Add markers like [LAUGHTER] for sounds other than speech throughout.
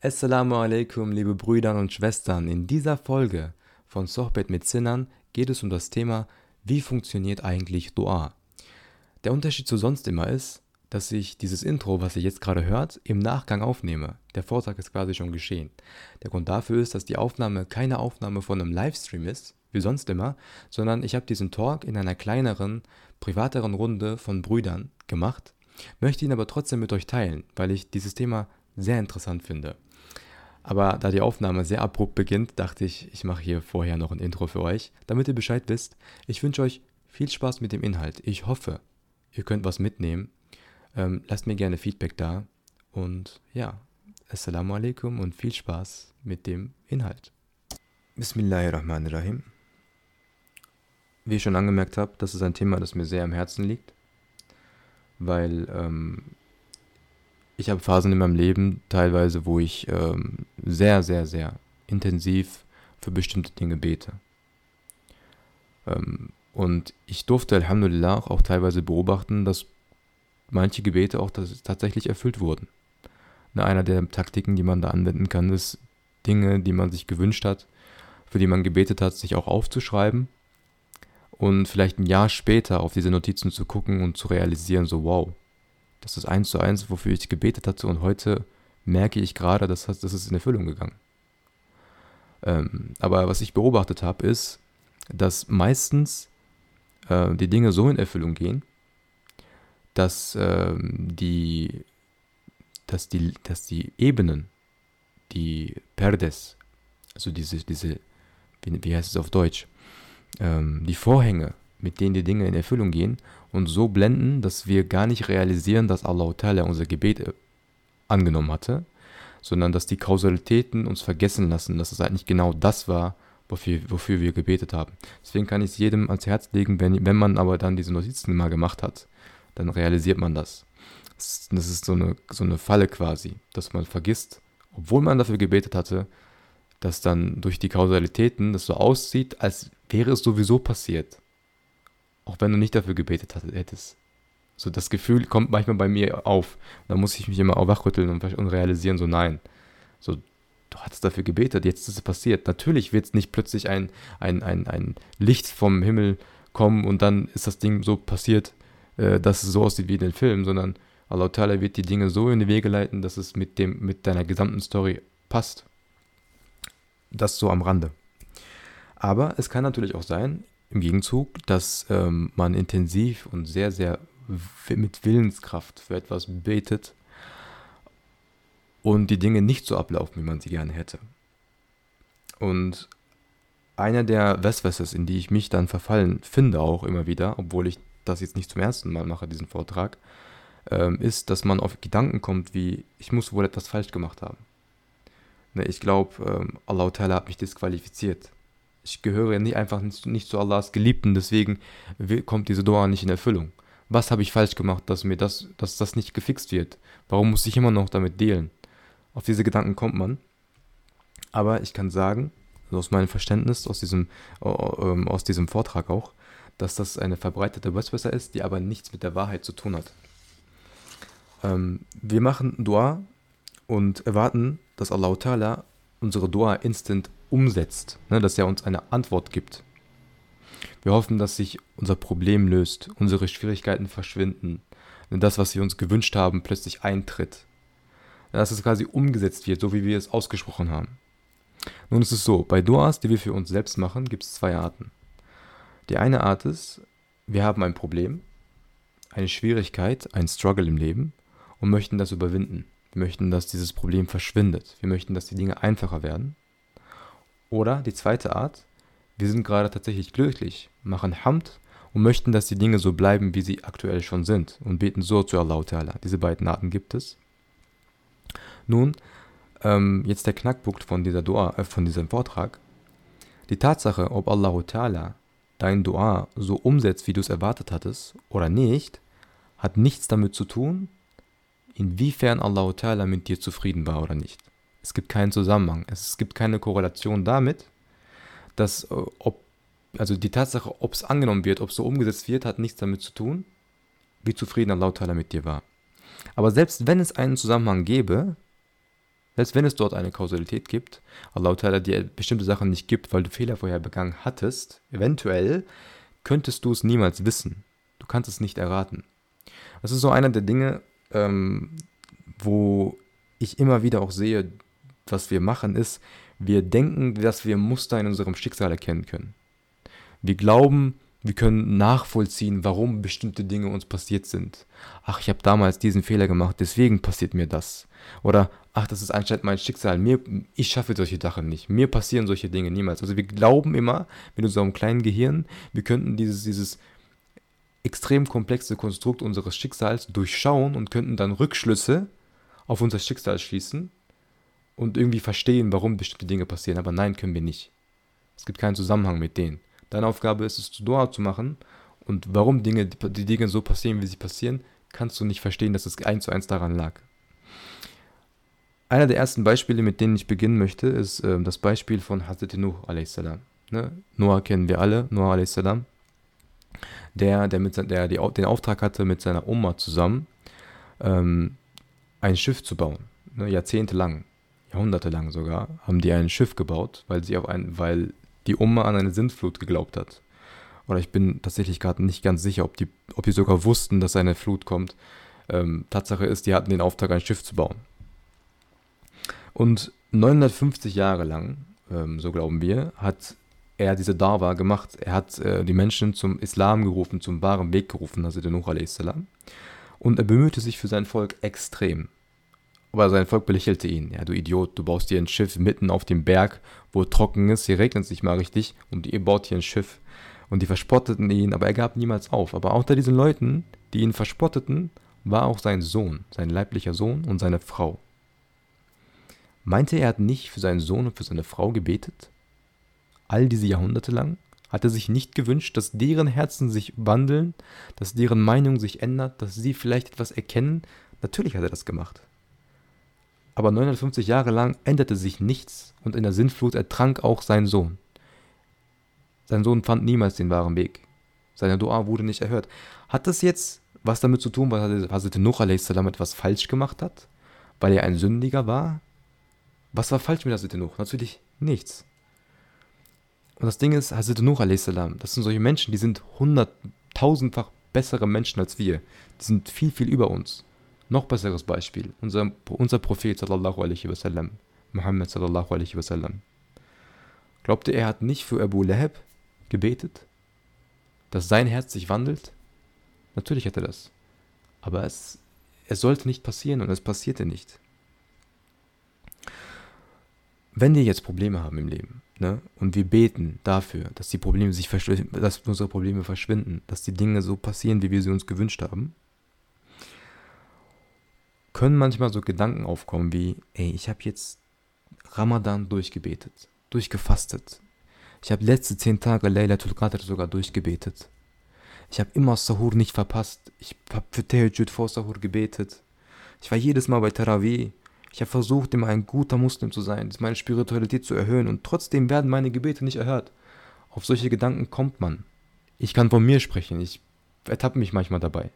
Assalamu alaikum, liebe Brüder und Schwestern. In dieser Folge von Sohbet mit Sinnern geht es um das Thema, wie funktioniert eigentlich Dua? Der Unterschied zu sonst immer ist, dass ich dieses Intro, was ihr jetzt gerade hört, im Nachgang aufnehme. Der Vortrag ist quasi schon geschehen. Der Grund dafür ist, dass die Aufnahme keine Aufnahme von einem Livestream ist, wie sonst immer, sondern ich habe diesen Talk in einer kleineren, privateren Runde von Brüdern gemacht, möchte ihn aber trotzdem mit euch teilen, weil ich dieses Thema sehr interessant finde. Aber da die Aufnahme sehr abrupt beginnt, dachte ich, ich mache hier vorher noch ein Intro für euch, damit ihr Bescheid wisst. Ich wünsche euch viel Spaß mit dem Inhalt. Ich hoffe, ihr könnt was mitnehmen. Ähm, lasst mir gerne Feedback da. Und ja, Assalamu alaikum und viel Spaß mit dem Inhalt. Bismillahirrahmanirrahim. Wie ich schon angemerkt habe, das ist ein Thema, das mir sehr am Herzen liegt, weil ähm, ich habe Phasen in meinem Leben teilweise, wo ich ähm, sehr, sehr, sehr intensiv für bestimmte Dinge bete. Ähm, und ich durfte Alhamdulillah auch teilweise beobachten, dass manche Gebete auch tatsächlich erfüllt wurden. Na, einer der Taktiken, die man da anwenden kann, ist Dinge, die man sich gewünscht hat, für die man gebetet hat, sich auch aufzuschreiben und vielleicht ein Jahr später auf diese Notizen zu gucken und zu realisieren, so wow, das ist eins zu eins, wofür ich gebetet hatte und heute merke ich gerade, dass das ist in Erfüllung gegangen. Ähm, aber was ich beobachtet habe, ist, dass meistens äh, die Dinge so in Erfüllung gehen, dass, äh, die, dass, die, dass die Ebenen, die Perdes, also diese, diese wie, wie heißt es auf Deutsch, ähm, die Vorhänge, mit denen die Dinge in Erfüllung gehen, und so blenden, dass wir gar nicht realisieren, dass Allah unser Gebet äh, angenommen hatte, sondern dass die Kausalitäten uns vergessen lassen, dass es eigentlich genau das war, wofür, wofür wir gebetet haben. Deswegen kann ich es jedem ans Herz legen, wenn, wenn man aber dann diese Notizen mal gemacht hat, dann realisiert man das. Das ist so eine, so eine Falle quasi, dass man vergisst, obwohl man dafür gebetet hatte, dass dann durch die Kausalitäten das so aussieht, als wäre es sowieso passiert. Auch wenn du nicht dafür gebetet hättest. So das Gefühl kommt manchmal bei mir auf. Da muss ich mich immer auch wachrütteln und, realisieren, so nein. So, du hattest dafür gebetet, jetzt ist es passiert. Natürlich wird es nicht plötzlich ein, ein, ein, ein Licht vom Himmel kommen und dann ist das Ding so passiert, äh, dass es so aussieht wie in den Filmen, sondern Allah Ta'ala wird die Dinge so in die Wege leiten, dass es mit, dem, mit deiner gesamten Story passt. Das so am Rande. Aber es kann natürlich auch sein, im Gegenzug, dass ähm, man intensiv und sehr, sehr mit Willenskraft für etwas betet und die Dinge nicht so ablaufen, wie man sie gerne hätte. Und einer der Westwesses, in die ich mich dann verfallen finde, auch immer wieder, obwohl ich das jetzt nicht zum ersten Mal mache, diesen Vortrag, ähm, ist, dass man auf Gedanken kommt, wie ich muss wohl etwas falsch gemacht haben. Ne, ich glaube, ähm, Allah Ta'ala hat mich disqualifiziert ich gehöre nicht einfach nicht, zu Allahs Geliebten, deswegen kommt diese Dua nicht in Erfüllung. Was habe ich falsch gemacht, dass mir das, dass das nicht gefixt wird? Warum muss ich immer noch damit dealen? Auf diese Gedanken kommt man. Aber ich kann sagen, also aus meinem Verständnis, aus diesem, ähm, aus diesem Vortrag auch, dass das eine verbreitete Westwässer ist, die aber nichts mit der Wahrheit zu tun hat. Ähm, wir machen Dua und erwarten, dass Allah unsere Dua instant umsetzt, ne, dass er uns eine Antwort gibt. Wir hoffen, dass sich unser Problem löst, unsere Schwierigkeiten verschwinden, das, was wir uns gewünscht haben, plötzlich eintritt. Dass es quasi umgesetzt wird, so wie wir es ausgesprochen haben. Nun ist es so, bei Duas, die wir für uns selbst machen, gibt es zwei Arten. Die eine Art ist, wir haben ein Problem, eine Schwierigkeit, ein Struggle im Leben und möchten das überwinden. Wir möchten, dass dieses Problem verschwindet. Wir möchten, dass die Dinge einfacher werden. Oder die zweite Art, wir sind gerade tatsächlich glücklich, machen Hamd und möchten, dass die Dinge so bleiben, wie sie aktuell schon sind und beten so zu Allah. Diese beiden Arten gibt es. Nun, ähm, jetzt der Knackpunkt von dieser Dua, äh, von diesem Vortrag. Die Tatsache, ob Allah dein Dua so umsetzt, wie du es erwartet hattest oder nicht, hat nichts damit zu tun, inwiefern Allah mit dir zufrieden war oder nicht. Es gibt keinen Zusammenhang. Es gibt keine Korrelation damit, dass, äh, ob, also die Tatsache, ob es angenommen wird, ob es so umgesetzt wird, hat nichts damit zu tun, wie zufrieden Allah Ta'ala mit dir war. Aber selbst wenn es einen Zusammenhang gäbe, Selbst wenn es dort eine Kausalität gibt, Allah Ta'ala dir bestimmte Sachen nicht gibt, weil du Fehler vorher begangen hattest, eventuell könntest du es niemals wissen. Du kannst es nicht erraten. Das ist so einer der Dinge, ähm, wo ich immer wieder auch sehe, was wir machen, ist, wir denken, dass wir Muster in unserem Schicksal erkennen können. Wir glauben, wir können nachvollziehen, warum bestimmte Dinge uns passiert sind. Ach, ich habe damals diesen Fehler gemacht, deswegen passiert mir das. Oder, ach, das ist anscheinend mein Schicksal. Mir, ich schaffe solche Sachen nicht. Mir passieren solche Dinge niemals. Also wir glauben immer mit unserem kleinen Gehirn, wir könnten dieses, dieses extrem komplexe Konstrukt unseres Schicksals durchschauen und könnten dann Rückschlüsse auf unser Schicksal schließen und irgendwie verstehen, warum bestimmte Dinge passieren. Aber nein, können wir nicht. Es gibt keinen Zusammenhang mit denen. Deine Aufgabe ist es, Dua zu machen. Und warum Dinge, die Dinge so passieren, wie sie passieren, kannst du nicht verstehen, dass es eins zu eins daran lag. Einer der ersten Beispiele, mit denen ich beginnen möchte, ist äh, das Beispiel von Hazrat Nuh a.s. Ne? Noah kennen wir alle, Noah a.s. Der, der, mit, der die, den Auftrag hatte, mit seiner Oma zusammen ähm, ein Schiff zu bauen. Ne? Jahrzehntelang, jahrhundertelang sogar, haben die ein Schiff gebaut, weil sie auf ein, weil die Oma an eine Sintflut geglaubt hat. Oder ich bin tatsächlich gerade nicht ganz sicher, ob die, ob die sogar wussten, dass eine Flut kommt. Ähm, Tatsache ist, die hatten den Auftrag, ein Schiff zu bauen. Und 950 Jahre lang, ähm, so glauben wir, hat er diese Dawa gemacht. Er hat äh, die Menschen zum Islam gerufen, zum wahren Weg gerufen, also der Nuh a.s. Und er bemühte sich für sein Volk extrem. Aber sein Volk belächelte ihn. Ja, du Idiot, du baust dir ein Schiff mitten auf dem Berg, wo trocken ist, hier regnet es nicht mal richtig und ihr baut hier ein Schiff. Und die verspotteten ihn, aber er gab niemals auf. Aber unter diesen Leuten, die ihn verspotteten, war auch sein Sohn, sein leiblicher Sohn und seine Frau. Meinte er, hat nicht für seinen Sohn und für seine Frau gebetet? All diese Jahrhunderte lang? Hat er sich nicht gewünscht, dass deren Herzen sich wandeln, dass deren Meinung sich ändert, dass sie vielleicht etwas erkennen? Natürlich hat er das gemacht. Aber 950 Jahre lang änderte sich nichts und in der Sintflut ertrank auch sein Sohn. Sein Sohn fand niemals den wahren Weg. Seine Dua wurde nicht erhört. Hat das jetzt was damit zu tun, weil Hazrat Nuh a.s. etwas falsch gemacht hat? Weil er ein Sündiger war? Was war falsch mit Hazrat Nuh? Natürlich nichts. Und das Ding ist, Hazrat Nuh a.s., das sind solche Menschen, die sind hunderttausendfach bessere Menschen als wir. Die sind viel, viel über uns. Noch besseres Beispiel, unser, unser Prophet sallallahu alaihi wasallam, Muhammad sallallahu alaihi wasallam. Glaubt ihr, er hat nicht für Abu Lahab gebetet? Dass sein Herz sich wandelt? Natürlich hat er das. Aber es, es sollte nicht passieren und es passierte nicht. Wenn wir jetzt Probleme haben im Leben ne, und wir beten dafür, dass, die Probleme sich dass unsere Probleme verschwinden, dass die Dinge so passieren, wie wir sie uns gewünscht haben, können manchmal so Gedanken aufkommen wie, ey, ich habe jetzt Ramadan durchgebetet, durchgefastet. Ich habe letzte zehn Tage Laylatul Qadr sogar durchgebetet. Ich habe immer Sahur nicht verpasst. Ich habe für Tahajjud vor Sahur gebetet. Ich war jedes Mal bei Tarawih. Ich habe versucht, immer ein guter Muslim zu sein, meine Spiritualität zu erhöhen und trotzdem werden meine Gebete nicht erhört. Auf solche Gedanken kommt man. Ich kann von mir sprechen, ich ertappe mich manchmal dabei.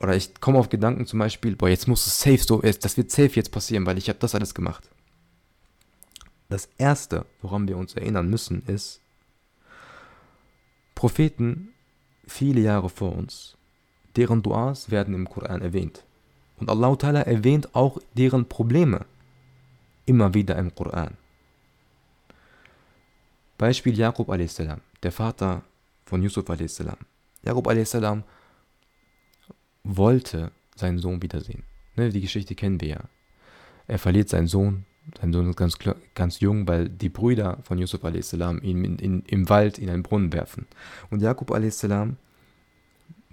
Oder ich komme auf Gedanken zum Beispiel, boah, jetzt muss es safe so, das wird safe jetzt passieren, weil ich habe das alles gemacht. Das Erste, woran wir uns erinnern müssen, ist, Propheten viele Jahre vor uns, deren Duas werden im Koran erwähnt. Und Allah Ta'ala erwähnt auch deren Probleme immer wieder im Koran. Beispiel Jakob a.s., der Vater von Yusuf a.s. Jakob a.s wollte seinen Sohn wiedersehen. Ne, die Geschichte kennen wir ja. Er verliert seinen Sohn. Sein Sohn ist ganz, ganz jung, weil die Brüder von Yusuf a.s. ihn in, in, im Wald in einen Brunnen werfen. Und Jakob a.s.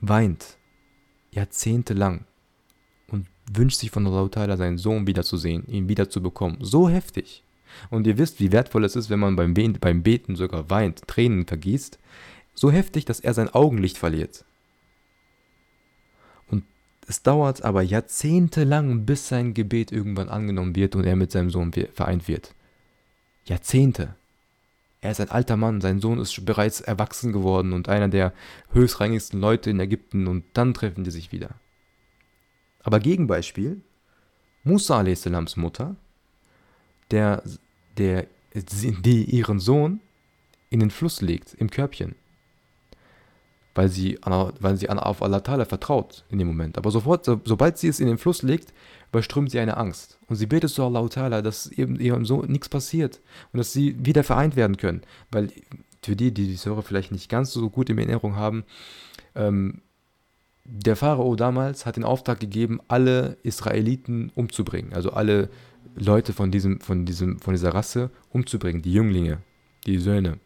weint jahrzehntelang und wünscht sich von Allah seinen Sohn wiederzusehen, ihn wiederzubekommen. So heftig. Und ihr wisst, wie wertvoll es ist, wenn man beim, beim Beten sogar weint, Tränen vergießt. So heftig, dass er sein Augenlicht verliert. Es dauert aber jahrzehntelang, bis sein Gebet irgendwann angenommen wird und er mit seinem Sohn vereint wird. Jahrzehnte. Er ist ein alter Mann, sein Sohn ist bereits erwachsen geworden und einer der höchstrangigsten Leute in Ägypten und dann treffen die sich wieder. Aber Gegenbeispiel, Musa a.s. Mutter, der, der, die ihren Sohn in den Fluss legt, im Körbchen. Weil sie, weil sie auf Allah Ta'ala vertraut in dem Moment. Aber sofort, so, sobald sie es in den Fluss legt, überströmt sie eine Angst. Und sie betet zu Allah Ta'ala, dass ihrem, ihrem Sohn nichts passiert und dass sie wieder vereint werden können. Weil für die, die die Säure vielleicht nicht ganz so gut in Erinnerung haben, ähm, der Pharao damals hat den Auftrag gegeben, alle Israeliten umzubringen, also alle Leute von, diesem, von, diesem, von dieser Rasse umzubringen, die Jünglinge, die Söhne.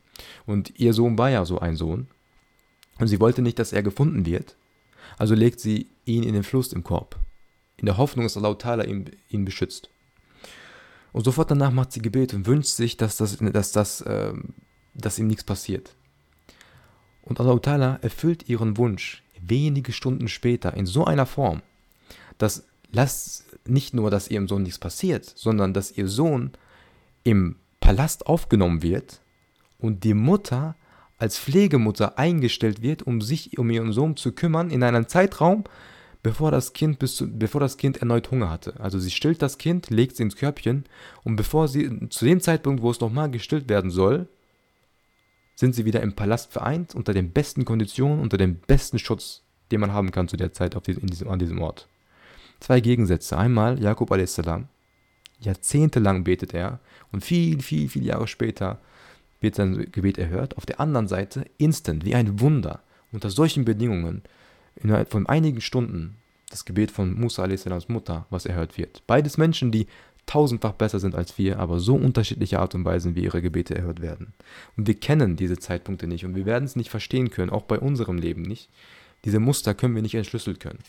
Und ihr Sohn war ja so ein Sohn. Und sie wollte nicht, dass er gefunden wird. Also legt sie ihn in den Fluss im Korb. In der Hoffnung, dass Allah Ta'ala ihn, ihn beschützt. Und sofort danach macht sie Gebet und wünscht sich, dass, das, dass, das, äh, dass ihm nichts passiert. Und Allah Ta'ala erfüllt ihren Wunsch wenige Stunden später in so einer Form, dass lasst nicht nur, dass ihrem Sohn nichts passiert, sondern dass ihr Sohn im Palast aufgenommen wird und die Mutter als Pflegemutter eingestellt wird, um sich um ihren Sohn zu kümmern in einem Zeitraum, bevor das Kind bis zu, bevor das Kind erneut Hunger hatte. Also sie stillt das Kind, legt es ins Körbchen und bevor sie zu dem Zeitpunkt, wo es nochmal gestillt werden soll, sind sie wieder im Palast vereint, unter den besten Konditionen, unter dem besten Schutz, den man haben kann zu der Zeit auf diesem, diesem, an diesem Ort. Zwei Gegensätze. Einmal Jakob a.s. Jahrzehntelang betet er und viel, viel, viel Jahre später wird sein Gebet erhört. Auf der anderen Seite instant, wie ein Wunder, unter solchen Bedingungen, innerhalb von einigen Stunden, das Gebet von Musa a.s. Mutter, was erhört wird. Beides Menschen, die tausendfach besser sind als wir, aber so unterschiedliche Art und Weisen, wie ihre Gebete erhört werden. Und wir kennen diese Zeitpunkte nicht und wir werden es nicht verstehen können, auch bei unserem Leben nicht. Diese Muster können wir nicht entschlüsseln können.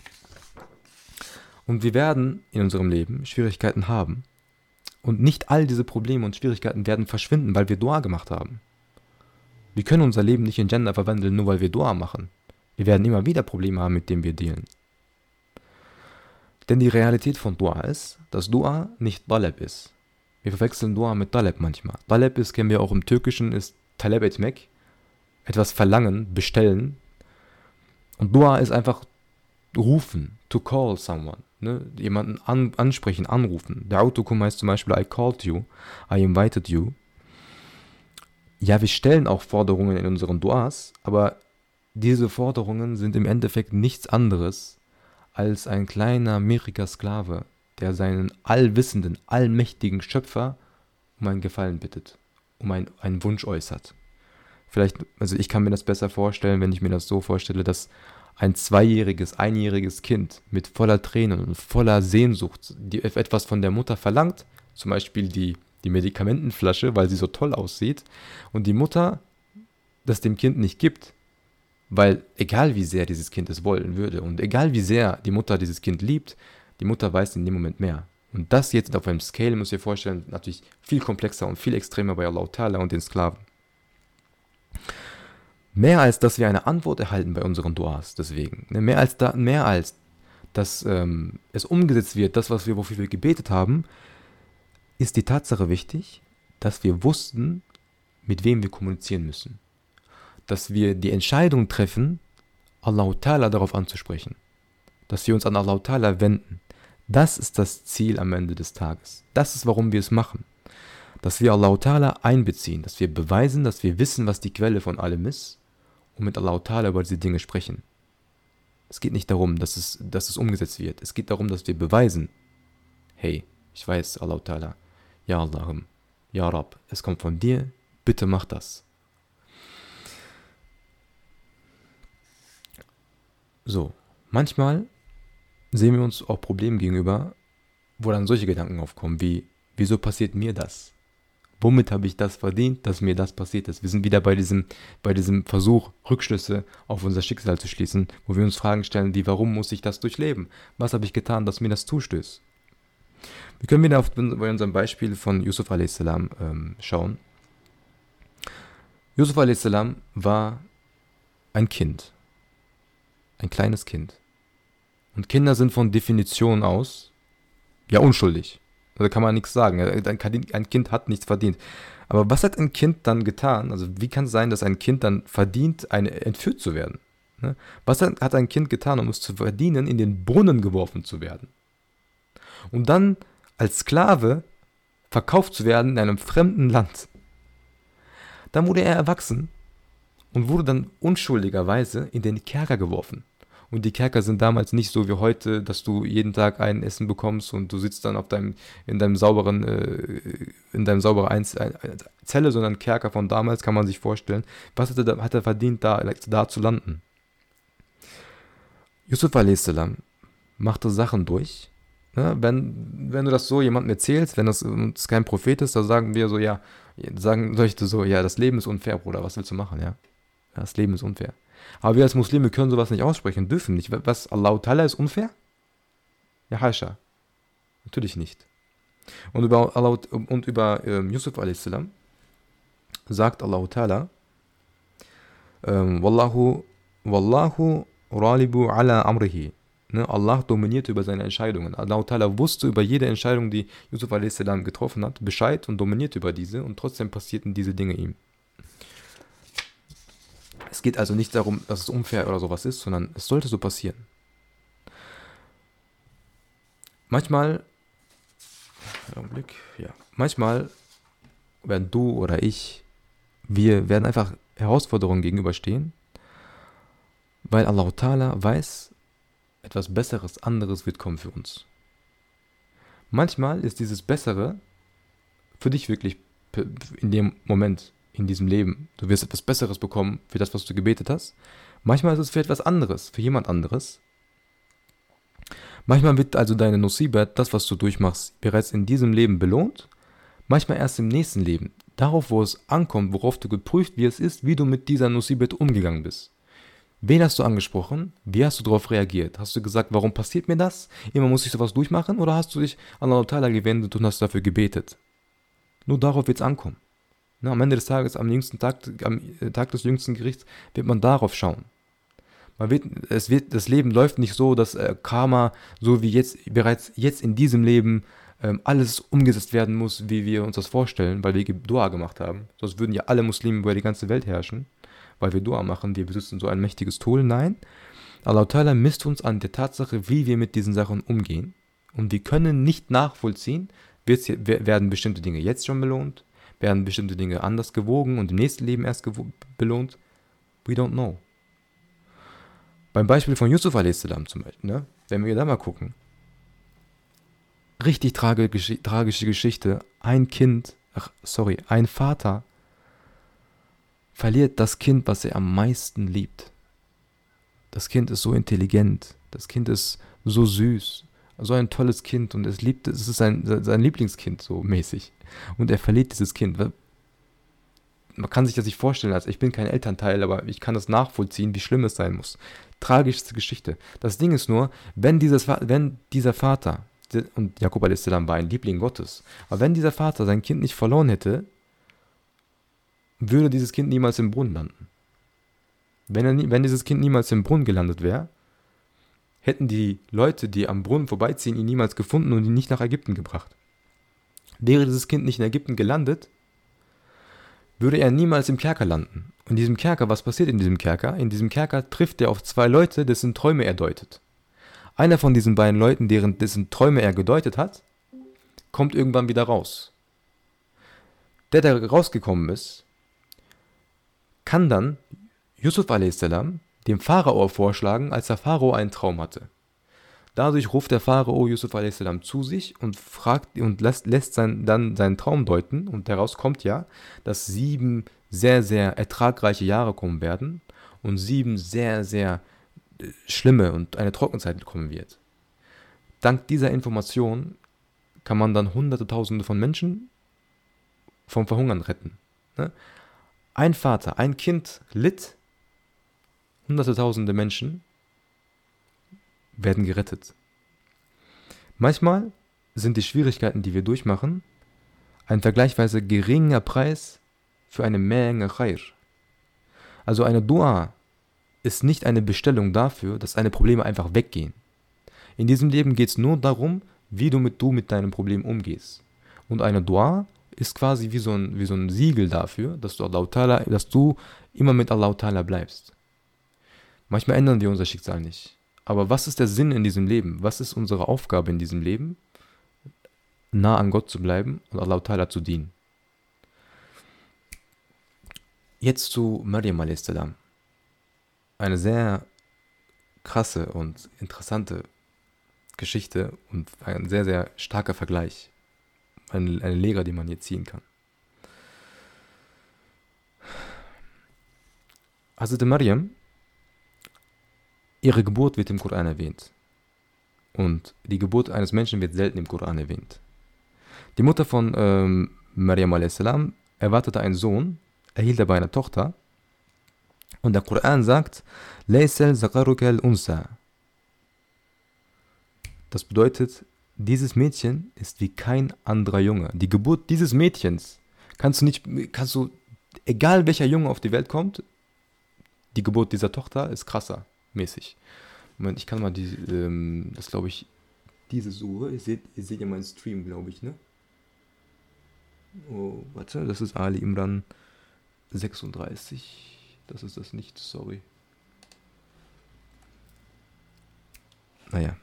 Und wir werden in unserem Leben Schwierigkeiten haben. Und nicht all diese Probleme und Schwierigkeiten werden verschwinden, weil wir Dua gemacht haben. Wir können unser Leben nicht in Gender verwandeln, nur weil wir Dua machen. Wir werden immer wieder Probleme haben, mit denen wir dealen. Denn die Realität von Dua ist, dass Dua nicht Taleb ist. Wir verwechseln Dua mit Taleb manchmal. Taleb ist, kennen wir auch im Türkischen, ist Taleb etmek. Etwas verlangen, bestellen. Und Dua ist einfach rufen, to call someone. Ne? Jemanden an, ansprechen, anrufen. Der Autokum heißt zum Beispiel I called you, I invited you. Ja, wir stellen auch Forderungen in unseren Duas, aber diese Forderungen sind im Endeffekt nichts anderes als ein kleiner mieriger Sklave, der seinen allwissenden, allmächtigen Schöpfer um einen Gefallen bittet, um ein, einen Wunsch äußert. Vielleicht, also ich kann mir das besser vorstellen, wenn ich mir das so vorstelle, dass ein zweijähriges, einjähriges Kind mit voller Tränen und voller Sehnsucht, die etwas von der Mutter verlangt, zum Beispiel die, die Medikamentenflasche, weil sie so toll aussieht, und die Mutter das dem Kind nicht gibt, weil egal wie sehr dieses Kind es wollen würde und egal wie sehr die Mutter dieses Kind liebt, die Mutter weiß in dem Moment mehr. Und das jetzt auf einem Scale, muss ich vorstellen, natürlich viel komplexer und viel extremer bei Allah und den Sklaven. Mehr als, dass wir eine Antwort erhalten bei unseren Duas, deswegen. Ne, mehr als, da, mehr als dass ähm, es umgesetzt wird, das, was wir, wofür wir gebetet haben, ist die Tatsache wichtig, dass wir wussten, mit wem wir kommunizieren müssen dass wir die Entscheidung treffen, Allah Ta'ala darauf anzusprechen. Dass wir uns an Allah Ta'ala wenden. Das ist das Ziel am Ende des Tages. Das ist, warum wir es machen. Dass wir Allah Ta'ala einbeziehen, dass wir beweisen, dass wir wissen, was die Quelle von allem ist und mit Allah Ta'ala über diese Dinge sprechen. Es geht nicht darum, dass es, dass es umgesetzt wird. Es geht darum, dass wir beweisen, hey, ich weiß, Allah Ta'ala, Ja Allah, Ja Rab, es kommt von dir, bitte mach das. So, manchmal sehen wir uns auch Problemen gegenüber, wo dann solche Gedanken aufkommen wie, wieso passiert mir das? Womit habe ich das verdient, dass mir das passiert ist? Wir sind wieder bei diesem, bei diesem Versuch, Rückschlüsse auf unser Schicksal zu schließen, wo wir uns Fragen stellen, wie, warum muss ich das durchleben? Was habe ich getan, dass mir das zustößt? Wir können wieder auf, bei unserem Beispiel von Yusuf a.s. Ähm, schauen. Yusuf a.s. war ein Kind ein kleines Kind. Und Kinder sind von Definition aus ja unschuldig. Da kann man nichts sagen. Ein Kind hat nichts verdient. Aber was hat ein Kind dann getan? Also wie kann es sein, dass ein Kind dann verdient, eine, entführt zu werden? Ne? Was hat ein Kind getan, um es zu verdienen, in den Brunnen geworfen zu werden? und dann als Sklave verkauft zu werden in einem fremden Land. Dann wurde er erwachsen und wurde dann unschuldigerweise in den Kerker geworfen. Und die Kerker sind damals nicht so wie heute, dass du jeden Tag ein Essen bekommst und du sitzt dann auf deinem, in deinem sauberen, äh, in deinem sauberen Einz Zelle, sondern Kerker von damals kann man sich vorstellen. Was hat er, hat er verdient, da, da zu landen? Yusuf a.s. machte Sachen durch. Ja, wenn, wenn du das so jemandem erzählst, wenn das, das kein Prophet ist, dann sagen wir so, ja, sagen Leute so, ja, das Leben ist unfair, Bruder, was willst du machen, ja? Das Leben ist unfair. Aber wir als Muslime können sowas nicht aussprechen, dürfen nicht. Was Allah Ta'ala ist unfair? Ja, Hascha. Natürlich nicht. Und über, und über ähm, Yusuf a.s. sagt Allah Ta'ala, ähm, Wallahu, Wallahu ralibu ala amrihi. Ne, Allah dominiert über seine Entscheidungen. Allah Ta'ala wusste über jede Entscheidung, die Yusuf a.s. getroffen hat, Bescheid und dominiert über diese und trotzdem passierten diese Dinge ihm. Es geht also nicht darum, dass es unfair oder sowas ist, sondern es sollte so passieren. Manchmal, Augenblick, ja, manchmal werden du oder ich, wir werden einfach Herausforderungen gegenüberstehen, weil Allah Ta'ala weiß, etwas Besseres, anderes wird kommen für uns. Manchmal ist dieses Bessere für dich wirklich in dem Moment in diesem Leben. Du wirst etwas Besseres bekommen für das, was du gebetet hast. Manchmal ist es für etwas anderes, für jemand anderes. Manchmal wird also deine Nosibat, das, was du durchmachst, bereits in diesem Leben belohnt. Manchmal erst im nächsten Leben. Darauf, wo es ankommt, worauf du geprüft, wie es ist, wie du mit dieser Nosibat umgegangen bist. Wen hast du angesprochen? Wie hast du darauf reagiert? Hast du gesagt, warum passiert mir das? Immer muss ich sowas durchmachen? Oder hast du dich an Allah Ta'ala gewendet und hast dafür gebetet? Nur darauf wird es ankommen. Na, am Ende des Tages, am jüngsten Tag, am äh, Tag des jüngsten Gerichts, wird man darauf schauen. Man wird, es wird, das Leben läuft nicht so, dass äh, Karma, so wie jetzt, bereits jetzt in diesem Leben, ähm, alles umgesetzt werden muss, wie wir uns das vorstellen, weil wir Dua gemacht haben. Sonst würden ja alle Muslime über die ganze Welt herrschen, weil wir Dua machen, wir besitzen so ein mächtiges Tool. Nein, Allah Ta'ala misst uns an der Tatsache, wie wir mit diesen Sachen umgehen. Und wir können nicht nachvollziehen, werden bestimmte Dinge jetzt schon belohnt, werden bestimmte Dinge anders gewogen und im nächsten Leben erst belohnt? We don't know. Beim Beispiel von Yusuf a.s. zum Beispiel, ne? wenn wir da mal gucken, richtig tragische, tragische Geschichte, ein Kind, ach sorry, ein Vater verliert das Kind, was er am meisten liebt. Das Kind ist so intelligent, das Kind ist so süß, so ein tolles Kind und es liebt, es ist sein, sein Lieblingskind so mäßig. Und er verliert dieses Kind. Man kann sich das nicht vorstellen, als ich bin kein Elternteil, aber ich kann das nachvollziehen, wie schlimm es sein muss. Tragischste Geschichte. Das Ding ist nur, wenn, dieses, wenn dieser Vater, und Jakob a.s. war ein Liebling Gottes, aber wenn dieser Vater sein Kind nicht verloren hätte, würde dieses Kind niemals im Brunnen landen. Wenn, er, wenn dieses Kind niemals im Brunnen gelandet wäre, hätten die Leute, die am Brunnen vorbeiziehen, ihn niemals gefunden und ihn nicht nach Ägypten gebracht. Wäre dieses Kind nicht in Ägypten gelandet, würde er niemals im Kerker landen. Und in diesem Kerker, was passiert in diesem Kerker? In diesem Kerker trifft er auf zwei Leute, dessen Träume er deutet. Einer von diesen beiden Leuten, deren, dessen Träume er gedeutet hat, kommt irgendwann wieder raus. Der, der rausgekommen ist, kann dann Yusuf a.s dem Pharao vorschlagen, als der Pharao einen Traum hatte. Dadurch ruft der Pharao Yusuf a.s. zu sich und fragt und lässt, lässt sein, dann seinen Traum deuten. Und daraus kommt ja, dass sieben sehr, sehr ertragreiche Jahre kommen werden und sieben sehr, sehr äh, schlimme und eine Trockenzeit kommen wird. Dank dieser Information kann man dann Hunderte, Tausende von Menschen vom Verhungern retten. Ne? Ein Vater, ein Kind litt Hunderte tausende Menschen werden gerettet. Manchmal sind die Schwierigkeiten, die wir durchmachen, ein vergleichsweise geringer Preis für eine Menge Khair. Also eine Dua ist nicht eine Bestellung dafür, dass deine Probleme einfach weggehen. In diesem Leben geht es nur darum, wie du mit, du mit deinem Problem umgehst. Und eine Dua ist quasi wie so ein, wie so ein Siegel dafür, dass du, dass du immer mit Allah Ta'ala bleibst. Manchmal ändern wir unser Schicksal nicht. Aber was ist der Sinn in diesem Leben? Was ist unsere Aufgabe in diesem Leben? nah an Gott zu bleiben und Allah Ta'ala zu dienen. Jetzt zu Maryam a.s. Eine sehr krasse und interessante Geschichte und ein sehr, sehr starker Vergleich. Eine, eine Lehre, die man hier ziehen kann. Hazrat Maryam, ihre Geburt wird im Koran erwähnt. Und die Geburt eines Menschen wird selten im Koran erwähnt. Die Mutter von ähm, Maryam a.s. erwartete einen Sohn, erhielt aber eine Tochter. Und der Koran sagt. Das bedeutet, dieses Mädchen ist wie kein anderer Junge. Die Geburt dieses Mädchens kannst du nicht, kannst du, egal welcher Junge auf die Welt kommt, die Geburt dieser Tochter ist krasser, mäßig. Moment, ich kann mal die, ähm, das glaube ich, diese Suche, ihr seht, ihr seht ja meinen Stream, glaube ich, ne? Oh, warte, das ist Ali Imran 36. Das ist das nicht, sorry. Naja,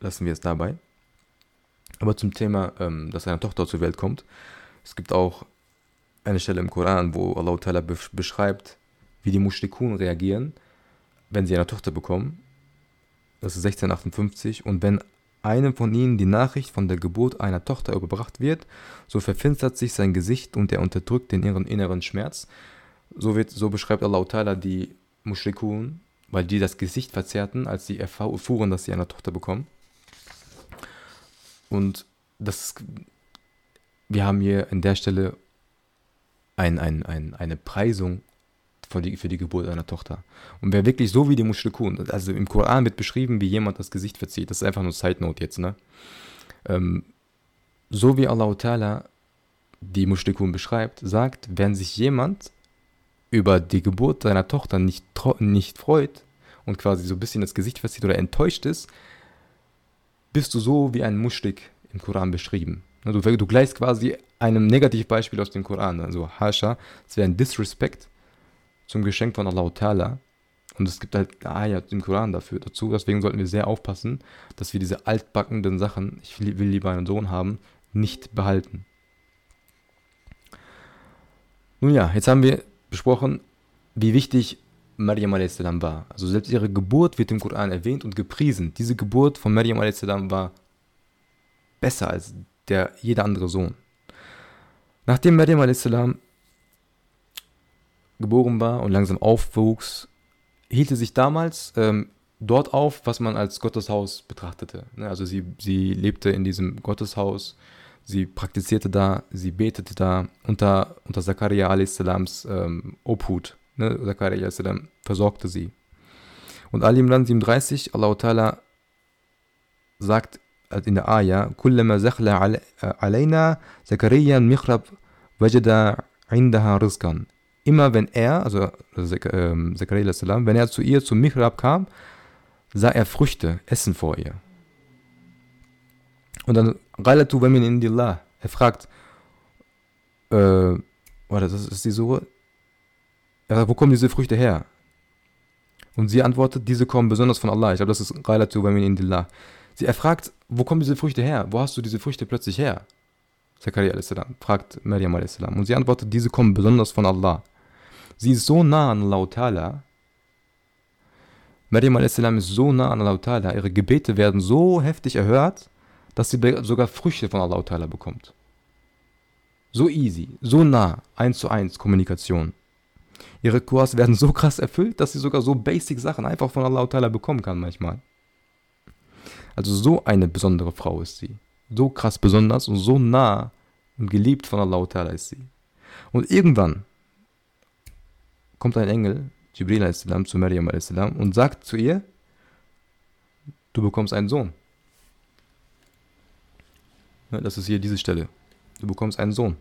lassen wir es dabei. Aber zum Thema, ähm, dass eine Tochter zur Welt kommt. Es gibt auch eine Stelle im Koran, wo Allah Ta'ala beschreibt, wie die Mushrikun reagieren, wenn sie eine Tochter bekommen. Das ist 1658. Und wenn einem von ihnen die Nachricht von der Geburt einer Tochter überbracht wird, so verfinstert sich sein Gesicht und er unterdrückt den inneren, inneren Schmerz. So, wird, so beschreibt Allah Ta'ala die Mushrikun, weil die das Gesicht verzerrten, als sie erfuhren, dass sie eine Tochter bekommen. Und das, wir haben hier an der Stelle ein, ein, ein, eine Preisung für die, für die Geburt einer Tochter. Und wer wirklich so wie die Mushrikun, also im Koran wird beschrieben, wie jemand das Gesicht verzieht, das ist einfach nur Side Note jetzt, ne? Ähm, so wie Allah Ta'ala die Mushrikun beschreibt, sagt, wenn sich jemand über die Geburt seiner Tochter nicht, nicht freut und quasi so ein bisschen das Gesicht verzieht oder enttäuscht ist, bist du so wie ein Muschrik im Koran beschrieben. Du, du gleichst quasi einem Negativbeispiel aus dem Koran. Also Hasha, es wäre ein Disrespect zum Geschenk von Allah Ta'ala. Und es gibt halt Ayat im Koran dafür dazu. Deswegen sollten wir sehr aufpassen, dass wir diese altbackenden Sachen, ich will lieber einen Sohn haben, nicht behalten. Nun ja, jetzt haben wir besprochen, wie wichtig Maryam a.s. war. Also selbst ihre Geburt wird im Koran erwähnt und gepriesen. Diese Geburt von Maryam a.s. war besser als der jeder andere Sohn. Nachdem Maryam a.s geboren war und langsam aufwuchs, hielt sie sich damals ähm, dort auf, was man als Gotteshaus betrachtete. Ne, also sie, sie lebte in diesem Gotteshaus, sie praktizierte da, sie betete da unter, unter Zakaria a.s. Ähm, Obhut. Ne? Zakaria a.s. versorgte sie. Und Ali Imran 37, Allah Ta'ala sagt in der Ayah, كلما زخل علينا زكريا المخرب وجد عندها رزقا immer wenn er, also ähm, Zakaria salam, wenn er zu ihr zum Mihrab kam, sah er Früchte, Essen vor ihr. Und dann, Ghalatu wamin indillah, er fragt, äh, warte, das ist die Suche. Er sagt, wo kommen diese Früchte her? Und sie antwortet, diese kommen besonders von Allah. Ich glaube, das ist Ghalatu wamin indillah. Sie, er fragt, wo kommen diese Früchte her? Wo hast du diese Früchte plötzlich her? Zakaria fragt Maryam a.s. Und sie antwortet, diese kommen besonders von Allah. Sie ist so nah an Allah Ta'ala. Maryam a.s. ist so nah an Allah Ta'ala. Ihre Gebete werden so heftig erhört, dass sie sogar Früchte von Allah Ta'ala bekommt. So easy, so nah, eins zu eins Kommunikation. Ihre Kurs werden so krass erfüllt, dass sie sogar so basic Sachen einfach von Allah Ta'ala bekommen kann manchmal. Also so eine besondere Frau ist sie. So krass besonders und so nah und geliebt von Allah Ta'ala ist sie. Und irgendwann, kommt ein Engel, Jibril a.s. zu Maryam a.s. und sagt zu ihr, du bekommst einen Sohn. Das ist hier diese Stelle. Du bekommst einen Sohn.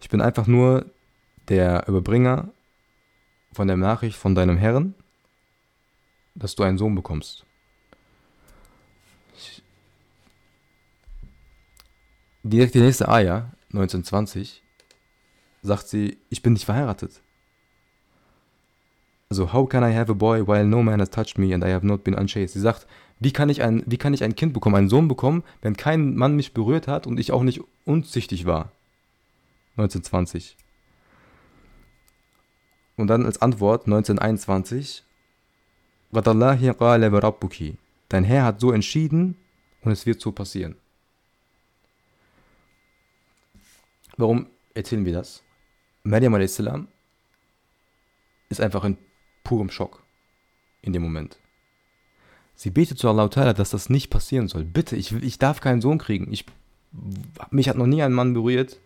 Ich bin einfach nur der Überbringer von der Nachricht von deinem Herrn, dass du einen Sohn bekommst. Direkt die nächste Ayah, 1920, sagt sie, ich bin nicht verheiratet. Also, how can I have a boy while no man has touched me and I have not been unchaste? Sie sagt, wie kann ich ein, wie kann ich ein Kind bekommen, einen Sohn bekommen, wenn kein Mann mich berührt hat und ich auch nicht unzüchtig war? 1920. Und dann als Antwort 1921, Dein Herr hat so entschieden und es wird so passieren. Warum erzählen wir das? Maryam a.s. ist einfach in purem Schock in dem Moment. Sie betet zu Allah, dass das nicht passieren soll. Bitte, ich, ich darf keinen Sohn kriegen. Ich, mich hat noch nie ein Mann berührt.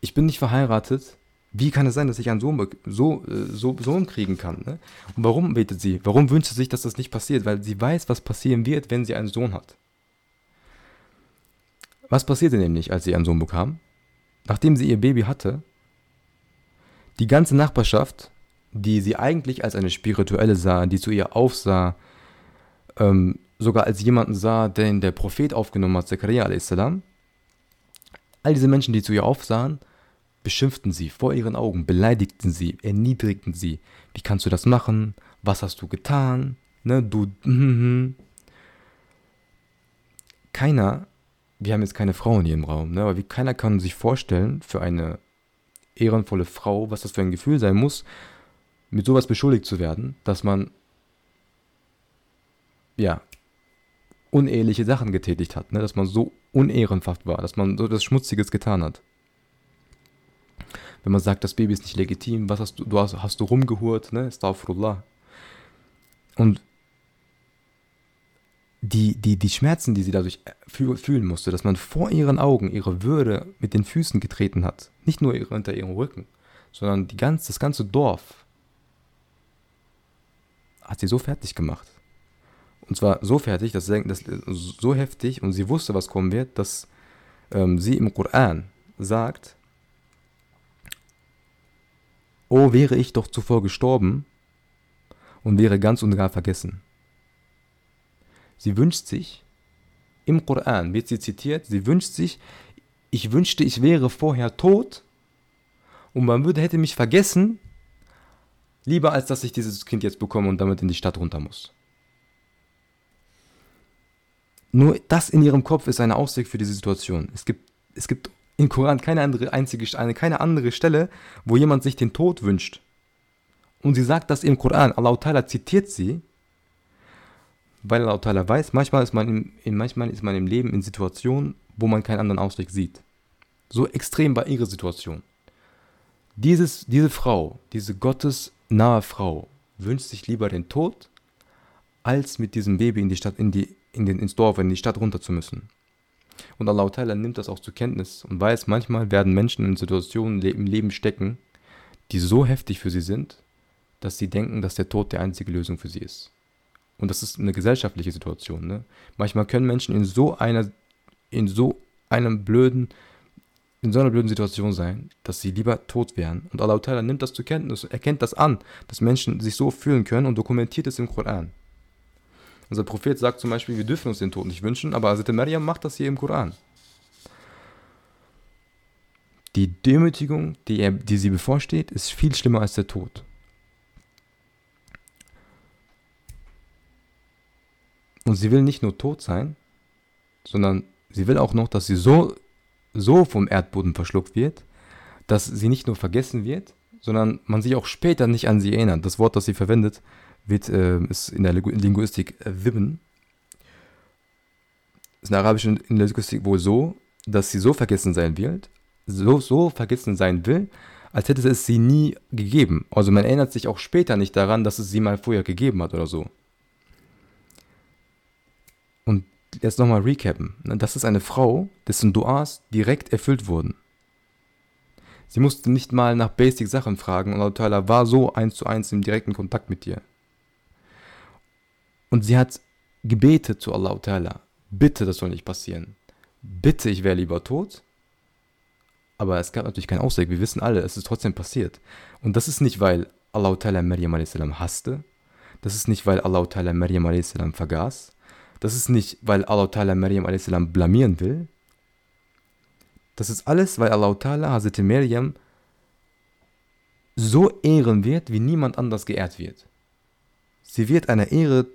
Ich bin nicht verheiratet. Wie kann es sein, dass ich einen Sohn, so, äh, so, Sohn kriegen kann? Ne? Und warum betet sie? Warum wünscht sie sich, dass das nicht passiert? Weil sie weiß, was passieren wird, wenn sie einen Sohn hat. Was passierte nämlich, als sie einen Sohn bekam? Nachdem sie ihr Baby hatte, die ganze Nachbarschaft, die sie eigentlich als eine Spirituelle sah, die zu ihr aufsah, ähm, sogar als jemanden sah, den der Prophet aufgenommen hat, Zakaria a.s., all diese Menschen, die zu ihr aufsahen, beschimpften sie vor ihren Augen, beleidigten sie, erniedrigten sie. Wie kannst du das machen? Was hast du getan? Ne, du. [LAUGHS] Keiner, wir haben jetzt keine Frauen hier im Raum, ne, aber wie keiner kann sich vorstellen, für eine ehrenvolle Frau, was das für ein Gefühl sein muss, mit sowas beschuldigt zu werden, dass man ja uneheliche Sachen getätigt hat, ne? dass man so unehrenhaft war, dass man so etwas Schmutziges getan hat. Wenn man sagt, das Baby ist nicht legitim, was hast du, du hast, hast du rumgehurt, ne? Astaghfirullah. Und die, die, die Schmerzen, die sie dadurch fühlen musste, dass man vor ihren Augen ihre Würde mit den Füßen getreten hat, nicht nur ihre, unter ihrem Rücken, sondern die ganz, das ganze Dorf hat sie so fertig gemacht. Und zwar so fertig, dass, dass so heftig und sie wusste, was kommen wird, dass ähm, sie im Koran sagt, Oh, wäre ich doch zuvor gestorben und wäre ganz und gar vergessen. Sie wünscht sich, im Koran wird sie zitiert, sie wünscht sich, ich wünschte, ich wäre vorher tot und man würde, hätte mich vergessen, lieber als dass ich dieses Kind jetzt bekomme und damit in die Stadt runter muss. Nur das in ihrem Kopf ist eine Ausweg für diese Situation. Es gibt, es gibt im Koran keine andere einzige eine, keine andere Stelle, wo jemand sich den Tod wünscht. Und sie sagt das im Koran. Allah Ta'ala zitiert sie weil Allah Ta'ala weiß, manchmal ist, man im, in, manchmal ist man im Leben in Situationen, wo man keinen anderen Ausweg sieht. So extrem war ihre Situation. Dieses, diese Frau, diese gottesnahe Frau, wünscht sich lieber den Tod, als mit diesem Baby in die Stadt, in die, in den, ins Dorf, in die Stadt runter zu müssen. Und Allah nimmt das auch zur Kenntnis und weiß, manchmal werden Menschen in Situationen im Leben stecken, die so heftig für sie sind, dass sie denken, dass der Tod die einzige Lösung für sie ist. Und das ist eine gesellschaftliche Situation. Ne? Manchmal können Menschen in so einer, in so einem blöden, in so einer blöden Situation sein, dass sie lieber tot wären. Und Allah Ta'ala nimmt das zur Kenntnis, erkennt das an, dass Menschen sich so fühlen können und dokumentiert es im Koran. Unser Prophet sagt zum Beispiel, wir dürfen uns den Tod nicht wünschen, aber Hazrat Maryam macht das hier im Koran. Die Demütigung, die, er, die sie bevorsteht, ist viel schlimmer als der Tod. Und sie will nicht nur tot sein, sondern sie will auch noch, dass sie so, so vom Erdboden verschluckt wird, dass sie nicht nur vergessen wird, sondern man sich auch später nicht an sie erinnert. Das Wort, das sie verwendet, wird, äh, ist in der Linguistik äh, wibben. Ist in der arabischen Linguistik wohl so, dass sie so vergessen sein wird, so, so vergessen sein will, als hätte es sie nie gegeben. Also man erinnert sich auch später nicht daran, dass es sie mal vorher gegeben hat oder so. Und jetzt nochmal recappen. Ne? Das ist eine Frau, dessen Duas direkt erfüllt wurden. Sie musste nicht mal nach basic Sachen fragen und Allah war so eins zu eins im direkten Kontakt mit ihr. Und sie hat gebetet zu Allah Ta'ala. Bitte, das soll nicht passieren. Bitte, ich wäre lieber tot. Aber es gab natürlich keinen Ausweg. Wir wissen alle, es ist trotzdem passiert. Und das ist nicht, weil Allah Ta'ala Maryam a.s. hasste. Das ist nicht, weil Allah Ta'ala Maryam a.s. vergaß. Das ist nicht, weil Allah Ta'ala Maryam a.s. blamieren will. Das ist alles, weil Allah Ta'ala Hazrat Maryam so ehren wird, wie niemand anders geehrt wird. Sie wird einer Ehre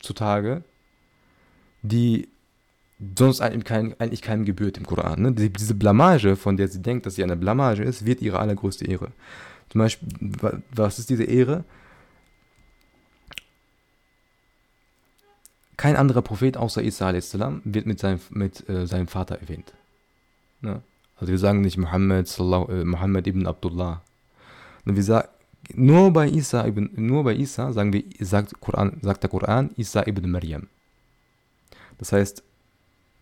zutage, die sonst eigentlich, kein, eigentlich keinem gebührt im Koran. Ne? Die, diese Blamage, von der sie denkt, dass sie eine Blamage ist, wird ihre allergrößte Ehre. Zum Beispiel, was ist diese Ehre? Kein anderer Prophet außer Isa a.s. wird mit seinem, mit, äh, seinem Vater erwähnt. Ne? Also wir sagen nicht Muhammad, äh, Muhammad ibn Abdullah. Und wir sagen, nur bei Isa, ibn, nur bei Isa sagen wir, sagt, Koran, sagt der Koran Isa ibn Maryam. Das heißt,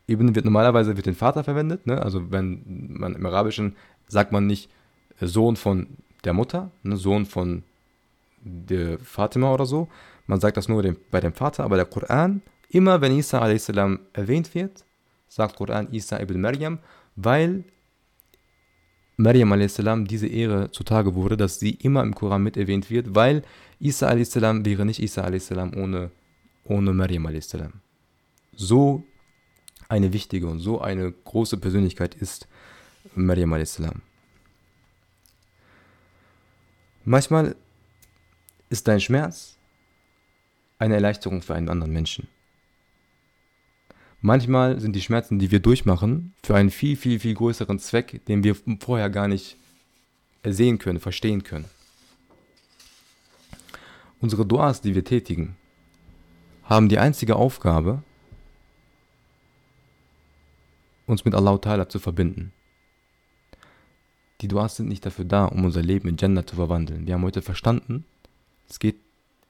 Ibn wird normalerweise für den Vater verwendet. Ne? Also wenn man im Arabischen sagt man nicht äh, Sohn von der Mutter, ne? Sohn von der Fatima oder so. Man sagt das nur bei dem Vater, aber der Koran, immer wenn Isa a.s. erwähnt wird, sagt Koran Isa ibn Maryam, weil Maryam a.s. diese Ehre zutage wurde, dass sie immer im Koran mit erwähnt wird, weil Isa a.s. wäre nicht Isa a.s. ohne, ohne Maryam a.s. So eine wichtige und so eine große Persönlichkeit ist Maryam a.s. Manchmal ist dein Schmerz eine Erleichterung für einen anderen Menschen. Manchmal sind die Schmerzen, die wir durchmachen, für einen viel, viel, viel größeren Zweck, den wir vorher gar nicht sehen können, verstehen können. Unsere Duas, die wir tätigen, haben die einzige Aufgabe, uns mit Allah Ta'ala zu verbinden. Die Duas sind nicht dafür da, um unser Leben in Jannah zu verwandeln. Wir haben heute verstanden, es geht,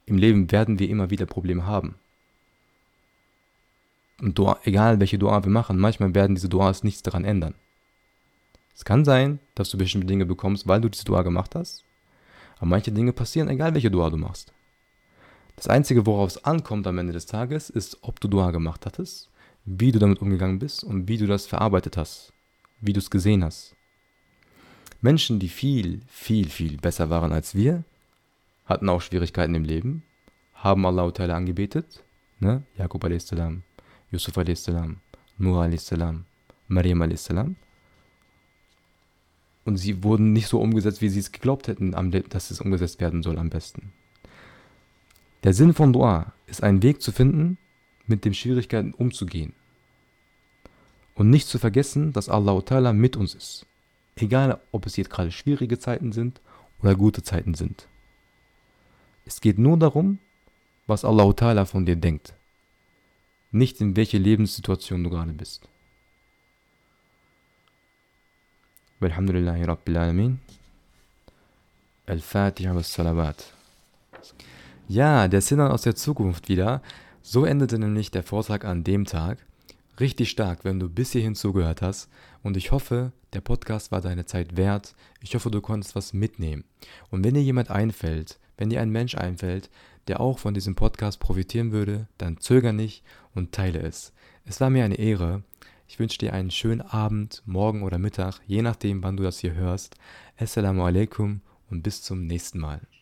im Leben werden wir immer wieder Probleme haben. Und Dua, egal welche Dua wir machen, manchmal werden diese Duas nichts daran ändern. Es kann sein, dass du bestimmte Dinge bekommst, weil du diese Dua gemacht hast. Aber manche Dinge passieren, egal welche Dua du machst. Das Einzige, worauf es ankommt am Ende des Tages, ist, ob du Dua gemacht hattest wie du damit umgegangen bist und wie du das verarbeitet hast, wie du es gesehen hast. Menschen, die viel, viel, viel besser waren als wir, hatten auch Schwierigkeiten im Leben, haben Allah Ta'ala angebetet, ne? Jakob a.s., Yusuf a.s., Nur a.s., Maryam a.s. Und sie wurden nicht so umgesetzt, wie sie es geglaubt hätten, dass es umgesetzt werden soll am besten. Der Sinn von Dua ist einen Weg zu finden, mit den Schwierigkeiten umzugehen. Und nicht zu vergessen, dass Allah Ta'ala mit uns ist. Egal, ob es jetzt gerade schwierige Zeiten sind oder gute Zeiten sind. Es geht nur darum, was Allah Ta'ala von dir denkt. Nicht in welche Lebenssituation du gerade bist. Walhamdulillahi Rabbil Alamin. Al-Fatiha was Salawat. Ja, der Sinner aus der Zukunft wieder. So endete nämlich der Vortrag an dem Tag. Richtig stark, wenn du bis hierhin zugehört hast. Und ich hoffe, der Podcast war deine Zeit wert. Ich hoffe, du konntest was mitnehmen. Und wenn dir jemand einfällt, wenn dir ein Mensch einfällt, der auch von diesem Podcast profitieren würde, dann zöger nicht und teile es. Es war mir eine Ehre. Ich wünsche dir einen schönen Abend, morgen oder Mittag, je nachdem, wann du das hier hörst. Assalamu alaikum und bis zum nächsten Mal.